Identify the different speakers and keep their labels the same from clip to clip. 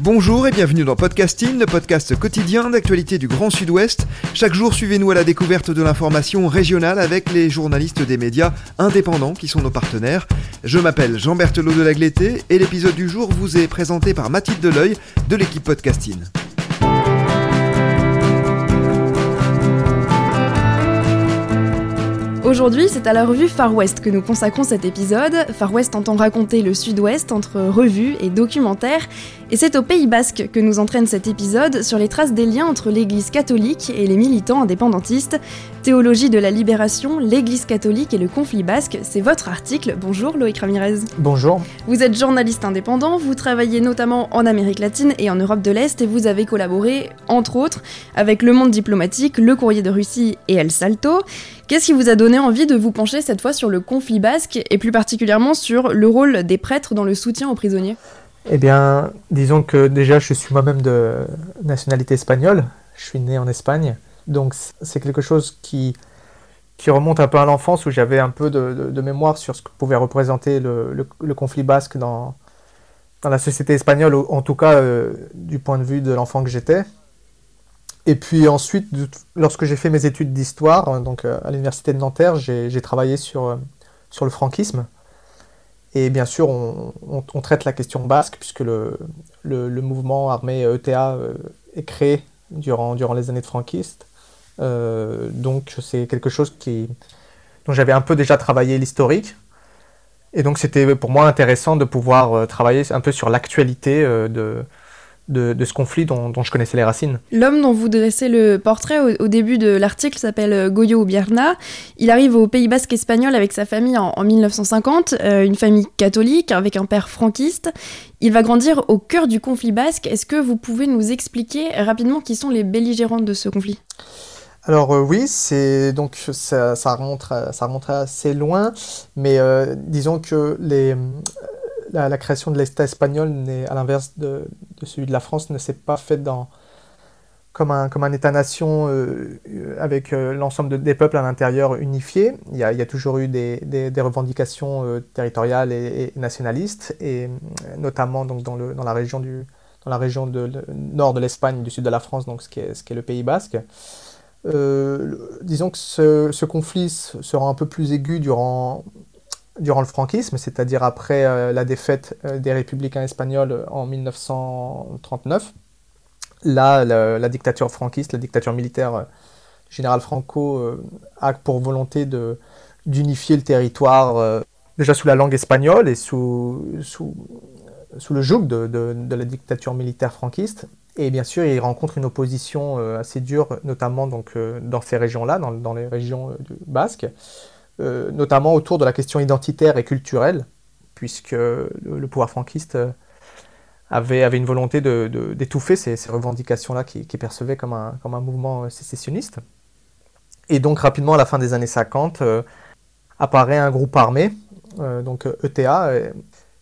Speaker 1: Bonjour et bienvenue dans Podcasting, le podcast quotidien d'actualité du Grand Sud-Ouest. Chaque jour, suivez-nous à la découverte de l'information régionale avec les journalistes des médias indépendants qui sont nos partenaires. Je m'appelle Jean Berthelot de Lagleté et l'épisode du jour vous est présenté par Mathilde Deleuil de l'équipe Podcasting.
Speaker 2: Aujourd'hui, c'est à la revue Far West que nous consacrons cet épisode. Far West entend raconter le sud-ouest entre revue et documentaire. Et c'est au Pays Basque que nous entraîne cet épisode sur les traces des liens entre l'Église catholique et les militants indépendantistes. Théologie de la libération, l'Église catholique et le conflit basque, c'est votre article. Bonjour Loïc Ramirez.
Speaker 3: Bonjour.
Speaker 2: Vous êtes journaliste indépendant, vous travaillez notamment en Amérique latine et en Europe de l'Est et vous avez collaboré, entre autres, avec Le Monde diplomatique, Le Courrier de Russie et El Salto. Qu'est-ce qui vous a donné envie de vous pencher cette fois sur le conflit basque et plus particulièrement sur le rôle des prêtres dans le soutien aux prisonniers?
Speaker 3: Eh bien, disons que déjà, je suis moi-même de nationalité espagnole. Je suis né en Espagne. Donc, c'est quelque chose qui, qui remonte un peu à l'enfance où j'avais un peu de, mémoire sur ce que pouvait représenter le conflit basque dans, dans la société espagnole, en tout cas euh, du point de vue de l'enfant que j'étais. Et puis ensuite, lorsque j'ai fait mes études d'histoire, donc euh, à l'université de Nanterre, j'ai travaillé sur, euh, sur le franquisme. Et bien sûr, on, traite la question basque, puisque le, mouvement armé ETA euh, est créé durant, les années de franquistes. Euh, donc c'est quelque chose dont j'avais un peu déjà travaillé l'historique. Et donc c'était pour moi intéressant de pouvoir travailler un peu sur l'actualité de, de, de, ce conflit dont, dont, je connaissais les racines.
Speaker 2: L'homme dont vous dressez le portrait au, au début de l'article s'appelle Goyo Ubierna. Il arrive au Pays Basque espagnol avec sa famille en, en 1950, euh, une famille catholique avec un père franquiste. Il va grandir au cœur du conflit basque. Est-ce que vous pouvez nous expliquer rapidement qui sont les belligérants de ce conflit?
Speaker 3: Alors euh, oui, c'est donc ça, ça, remonte ça remonte assez loin, mais euh, disons que les la, création de l'État espagnol, à l'inverse de, celui de la France, ne s'est pas faite dans, comme un, comme un État-nation euh, avec euh, l'ensemble de, des peuples à l'intérieur unifiés. Il y, a, toujours eu des, des, revendications euh, territoriales et, nationalistes, et notamment donc, dans, le, dans la région, du, dans la région de, nord de l'Espagne, du sud de la France, donc ce qui est, ce qui est le Pays basque. disons que ce conflit sera un peu plus aigu durant durant le franquisme, c'est-à-dire après euh, la défaite euh, des républicains espagnols en 1939. Là, la, dictature franquiste, la dictature militaire euh, général Franco euh, a pour volonté de d'unifier le territoire euh, déjà sous la langue espagnole et sous, sous, le joug de, de, la dictature militaire franquiste. Et bien sûr, il rencontre une opposition euh, assez dure, notamment donc, dans ces régions-là, dans, dans, les régions basques. Euh, notamment autour de la question identitaire et culturelle, puisque le, pouvoir franquiste euh, avait, avait, une volonté d'étouffer de, ces, revendications-là qui, qui percevaient comme un, comme un mouvement sécessionniste. Et donc rapidement, à la fin des années 50, euh, apparaît un groupe armé, euh, donc ETA, euh,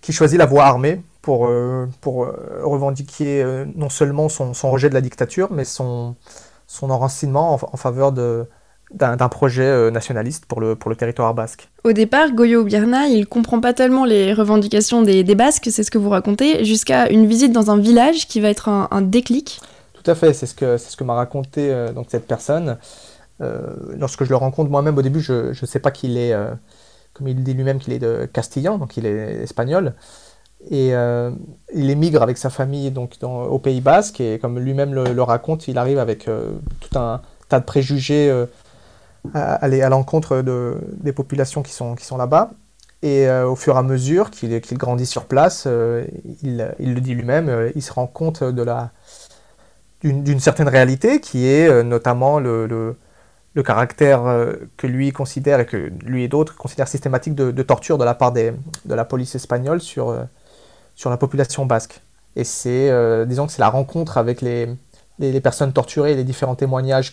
Speaker 3: qui choisit la voie armée pour, euh, pour revendiquer non seulement son, son, rejet de la dictature, mais son, son enracinement en, en faveur de, d'un projet euh, nationaliste pour le, pour le territoire basque.
Speaker 2: Au départ, Goyo Ubierna, il comprend pas tellement les revendications des, des Basques, c'est ce que vous racontez, jusqu'à une visite dans un village qui va être un, un déclic.
Speaker 3: Tout à fait, c'est ce que, ce que m'a raconté euh, donc cette personne. Euh, lorsque je le rencontre moi-même au début, je ne sais pas qu'il est, euh, comme il dit lui-même, qu'il est de Castillan, donc il est espagnol. Et il émigre avec sa famille donc, dans, au Pays Basque, et comme lui-même le, le, raconte, il arrive avec tout un tas de préjugés à à l'encontre de, des populations qui sont, qui sont là-bas. Et euh, au fur et à mesure qu'il qu grandit sur place, euh, il, il, le dit lui-même, euh, il se rend compte d'une certaine réalité qui est notamment le, le, le caractère que lui considère et que lui et d'autres considèrent systématique de, torture de la part des, de la police espagnole sur, sur la population basque. Et c'est, disons que c'est la rencontre avec les, les, personnes torturées et les différents témoignages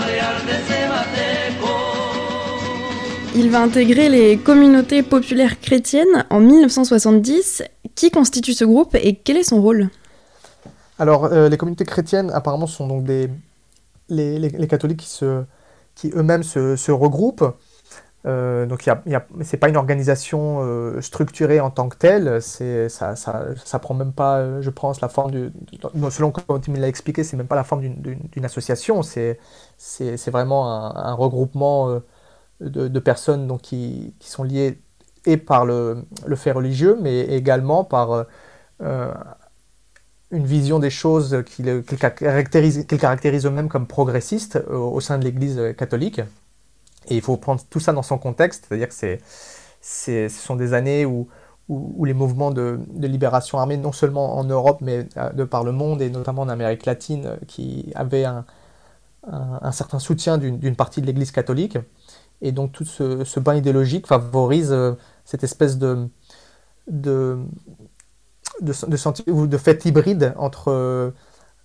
Speaker 2: Il va intégrer les communautés populaires chrétiennes en 1970. Qui constitue ce groupe et quel est son rôle?
Speaker 3: Alors, euh, les communautés chrétiennes, apparemment, sont donc des, les, catholiques qui, qui eux-mêmes se, regroupent. Euh, donc, ce n'est pas une organisation euh, structurée en tant que telle. Ça, ça, ça, prend même pas, je pense, la forme du. Selon comme me expliqué, c'est même pas la forme d'une association. C'est vraiment un regroupement de, personnes donc, qui, sont liées et par le, fait religieux, mais également par euh, euh, une vision des choses qu'ils caractérisent, eux-mêmes comme progressistes euh, au sein de l'Église catholique. Et il faut prendre tout ça dans son contexte, c'est-à-dire que c'est, ce sont des années où, où, les mouvements de, libération armée, non seulement en Europe, mais de par le monde, et notamment en Amérique latine, qui avaient un, un certain soutien d'une partie de l'Église catholique, et donc tout ce, bain idéologique favorise euh, cette espèce de, de, de, de, de fait hybride entre,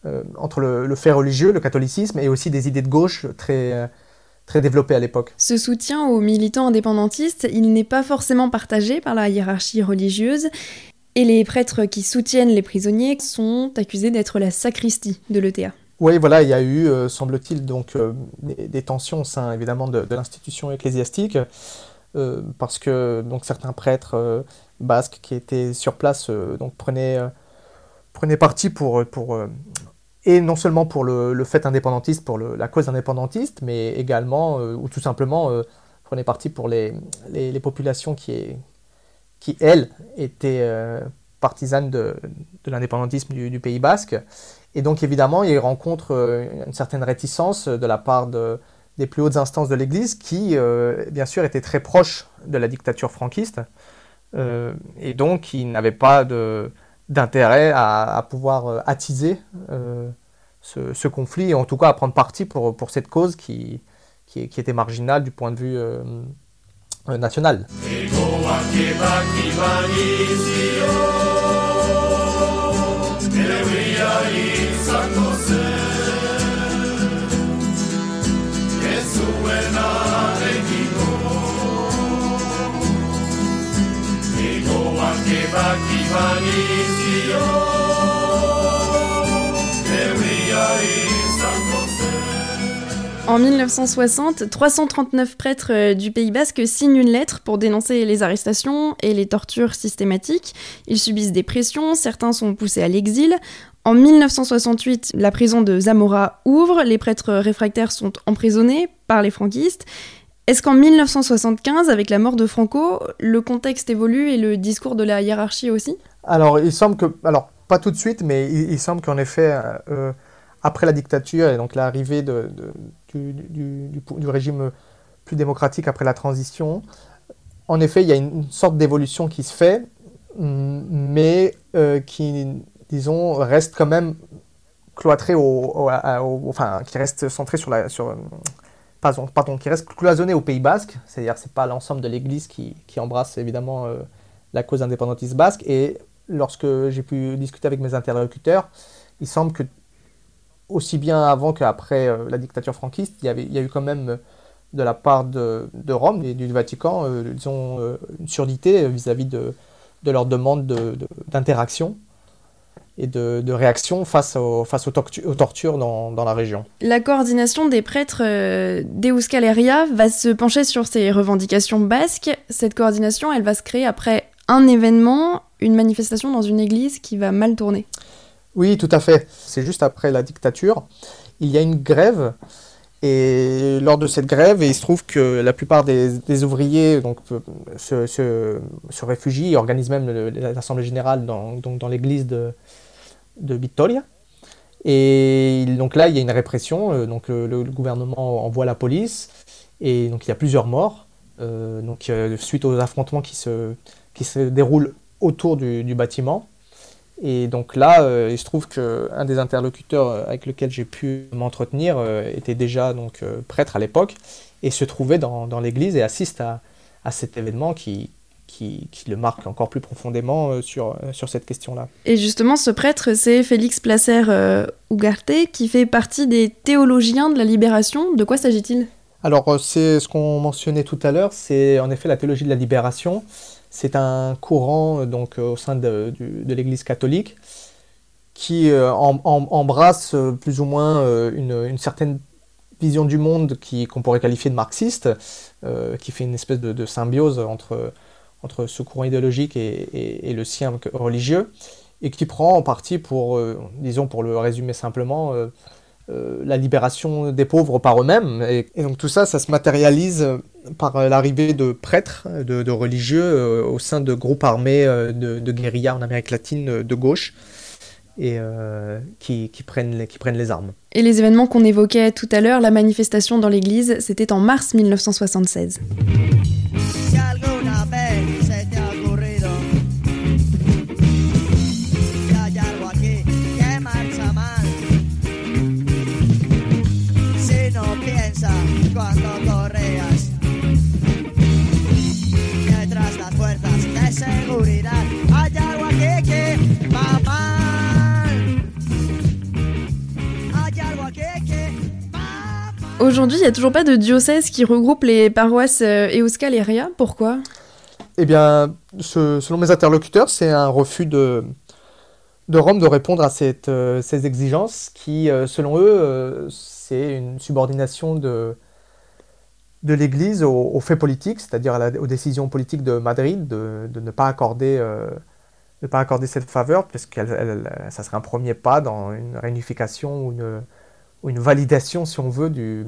Speaker 3: euh, entre le, fait religieux, le catholicisme, et aussi des idées de gauche très, euh, très développées à l'époque.
Speaker 2: Ce soutien aux militants indépendantistes, il n'est pas forcément partagé par la hiérarchie religieuse. Et les prêtres qui soutiennent les prisonniers sont accusés d'être la sacristie de l'ETA.
Speaker 3: Oui, voilà, il y a eu, euh, semble-t-il, donc euh, des, tensions au sein évidemment de, l'institution ecclésiastique, euh, parce que donc certains prêtres basques qui étaient sur place donc prenaient, parti pour, pour et non seulement pour le, fait indépendantiste, pour la cause indépendantiste, mais également ou tout simplement prenaient parti pour les, populations qui, elles étaient partisanes de, l'indépendantisme du, Pays basque et donc évidemment, il rencontre euh, une certaine réticence de la part des plus hautes instances de l'Église qui, euh, bien sûr, étaient très proches de la dictature franquiste. Euh, et donc, qui n'avaient pas d'intérêt à, pouvoir attiser ce, conflit, et en tout cas à prendre parti pour, cette cause qui, était marginale du point de vue national.
Speaker 2: En 1960, 339 prêtres euh, du Pays basque signent une lettre pour dénoncer les arrestations et les tortures systématiques. Ils subissent des pressions, certains sont poussés à l'exil. En 1968, la prison de Zamora ouvre, les prêtres réfractaires sont emprisonnés par les franquistes. Est-ce qu'en 1975, avec la mort de Franco, le contexte évolue et le discours de la hiérarchie aussi?
Speaker 3: Alors, il semble que, alors pas tout de suite, mais il, semble qu'en effet, euh, après la dictature et donc l'arrivée du, régime plus démocratique après la transition, en effet, il y a une, sorte d'évolution qui se fait, mais euh, qui, disons, reste quand même cloîtrée au, enfin, qui reste centrée sur la, sur, pardon, qui reste cloisonné au Pays Basque, c'est-à-dire c'est pas l'ensemble de l'Église qui, embrasse évidemment euh, la cause indépendantiste basque. Et lorsque j'ai pu discuter avec mes interlocuteurs, il semble que aussi bien avant qu'après euh, la dictature franquiste, il y, avait, il y a eu quand même de la part de, Rome et du Vatican, euh, disons, une surdité vis-à-vis de, de leur demande d'interaction et de, de réaction face, face aux, tortures dans, dans, la région.
Speaker 2: La coordination des prêtres euh, va se pencher sur ces revendications basques. Cette coordination, elle va se créer après un événement, une manifestation dans une église qui va mal tourner.
Speaker 3: Oui, tout à fait. C'est juste après la dictature. Il y a une grève Et lors de cette grève, il se trouve que la plupart des, ouvriers donc, se, réfugient et organisent même l'Assemblée générale dans, l'église de, de Vittoria. Et donc là, il y a une répression. Donc le, gouvernement envoie la police. Et donc il y a plusieurs morts. suite aux affrontements qui se, déroulent autour du bâtiment. Et donc là, euh, il se trouve qu'un des interlocuteurs euh, avec lequel j'ai pu m'entretenir euh, était déjà donc, prêtre à l'époque et se trouvait dans, dans l'église et assiste à, à, cet événement qui, qui, qui, le marque encore plus profondément sur, sur cette question-là.
Speaker 2: Et justement, ce prêtre, c'est Félix Placer Ugarte qui fait partie des théologiens de la libération. De quoi s'agit-il?
Speaker 3: Alors, c'est ce qu'on mentionnait tout à l'heure, c'est en effet la théologie de la libération. C'est un courant euh, donc, euh, au sein de, l'Église catholique qui euh, embrasse plus ou moins une, certaine vision du monde qu'on pourrait qualifier de marxiste, qui fait une espèce de, symbiose entre, entre ce courant idéologique et, le sien religieux, et qui prend en partie pour, disons pour le résumer simplement, la libération des pauvres par eux-mêmes. Et, et, donc tout ça, ça se matérialise par euh, l'arrivée de prêtres, de, religieux euh, au sein de groupes armés euh, de, guérilla en Amérique latine de gauche et qui, prennent les, qui prennent les armes.
Speaker 2: Et les événements qu'on évoquait tout à l'heure, la manifestation dans l'église, c'était en mars 1976. Aujourd'hui, il n'y a toujours pas de diocèse qui regroupe les paroisses euh, Euskal et Ria. Pourquoi?
Speaker 3: Eh bien, selon mes interlocuteurs, c'est un refus de, Rome de répondre à euh, ces exigences qui, euh, selon eux, c'est une subordination de, l'Église aux, faits politiques, c'est-à-dire aux décisions politiques de Madrid de, ne pas accorder cette faveur, parce que ça serait un premier pas dans une réunification ou une, une validation, si on veut, du,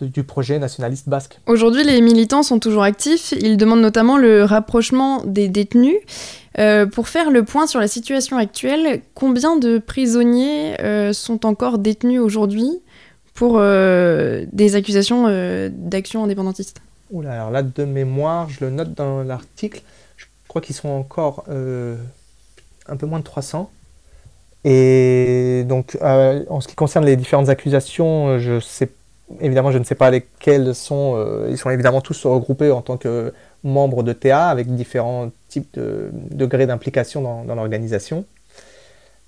Speaker 3: du projet nationaliste basque.
Speaker 2: Aujourd'hui, les militants sont toujours actifs. Ils demandent notamment le rapprochement des détenus. Euh, pour faire le point sur la situation actuelle, combien de prisonniers euh, sont encore détenus aujourd'hui pour euh, des accusations d'action indépendantiste?
Speaker 3: Oula, alors là, de mémoire, je le note dans l'article, je crois qu'ils sont encore un peu moins de 300. Et donc, euh, en ce qui concerne les différentes accusations, euh, je évidemment, je ne sais pas lesquelles sont. Euh, ils sont évidemment tous regroupés en tant que membres de TA avec différents types de degrés d'implication dans, l'organisation.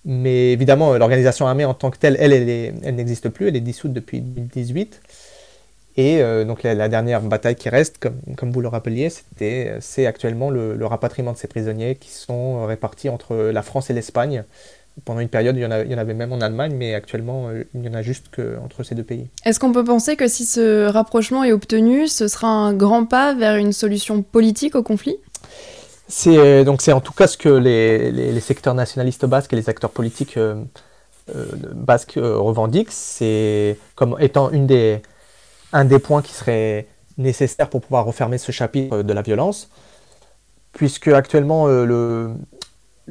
Speaker 3: Mais évidemment, l'organisation armée en tant que telle, elle, elle, n'existe plus, elle est dissoute depuis 2018. Et donc la, dernière bataille qui reste, comme, vous le rappeliez, c'est actuellement le, le, rapatriement de ces prisonniers qui sont répartis entre la France et l'Espagne pendant une période, il y, en avait même en Allemagne, mais actuellement, euh, il n'y en a juste qu'entre ces deux pays.
Speaker 2: Est-ce qu'on peut penser que si ce rapprochement est obtenu, ce sera un grand pas vers une solution politique au conflit?
Speaker 3: C'est euh, donc c'est en tout cas ce que les, secteurs nationalistes basques et les acteurs politiques euh, basques revendiquent. C'est comme étant une des, un des points qui serait nécessaire pour pouvoir refermer ce chapitre de la violence, puisque actuellement le,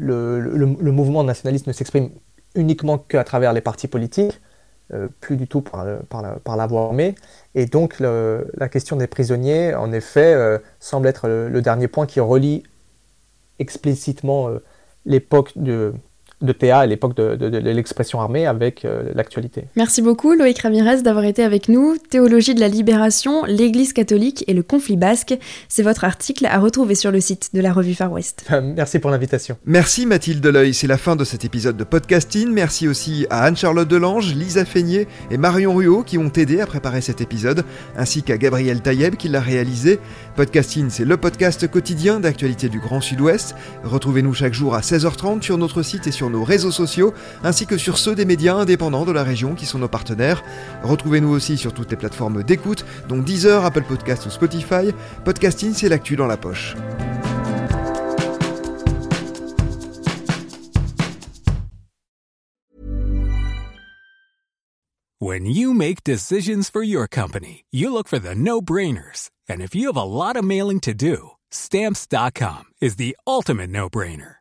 Speaker 3: le, mouvement nationaliste ne s'exprime uniquement qu'à travers les partis politiques, euh, plus du tout par, par, la, voie armée. Et donc la question des prisonniers, en effet, euh, semble être le, dernier point qui relie explicitement euh, l'époque de, de Théa à l'époque de, l'expression armée avec euh, l'actualité.
Speaker 2: Merci beaucoup Loïc Ramirez d'avoir été avec nous. Théologie de la libération, l'Église catholique et le conflit basque, c'est votre article à retrouver sur le site de la revue Far West.
Speaker 3: Merci pour l'invitation.
Speaker 1: Merci Mathilde Deleuil, c'est la fin de cet épisode de podcasting. Merci aussi à Anne-Charlotte Delange, Lisa Feignet et Marion Ruot qui ont aidé à préparer cet épisode, ainsi qu'à Gabriel Taïeb qui l'a réalisé. Podcasting, c'est le podcast quotidien d'actualité du Grand Sud-Ouest. Retrouvez-nous chaque jour à 16h30 sur notre site et sur nos réseaux sociaux, ainsi que sur ceux des médias indépendants de la région qui sont nos partenaires. Retrouvez-nous aussi sur toutes les plateformes d'écoute, dont Deezer, Apple Podcast ou Spotify. Podcasting, c'est l'actu dans la poche.
Speaker 4: When you make decisions for your company, you look for the no-brainers. And if you have a lot of mailing to do, stamps.com is the ultimate no-brainer.